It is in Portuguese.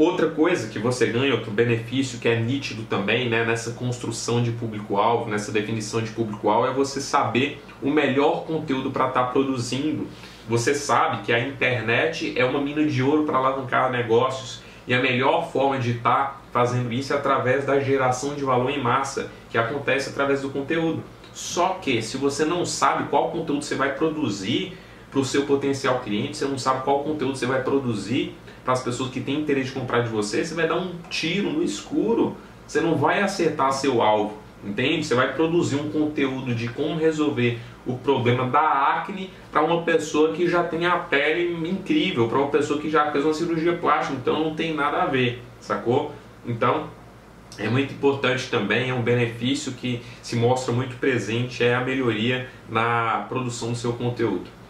Outra coisa que você ganha, outro benefício que é nítido também, né, nessa construção de público-alvo, nessa definição de público-alvo, é você saber o melhor conteúdo para estar tá produzindo. Você sabe que a internet é uma mina de ouro para alavancar negócios e a melhor forma de estar tá fazendo isso é através da geração de valor em massa, que acontece através do conteúdo. Só que se você não sabe qual conteúdo você vai produzir para o seu potencial cliente, você não sabe qual conteúdo você vai produzir para as pessoas que têm interesse de comprar de você, você vai dar um tiro no escuro. Você não vai acertar seu alvo, entende? Você vai produzir um conteúdo de como resolver o problema da acne para uma pessoa que já tem a pele incrível, para uma pessoa que já fez uma cirurgia plástica, então não tem nada a ver, sacou? Então, é muito importante também, é um benefício que se mostra muito presente, é a melhoria na produção do seu conteúdo.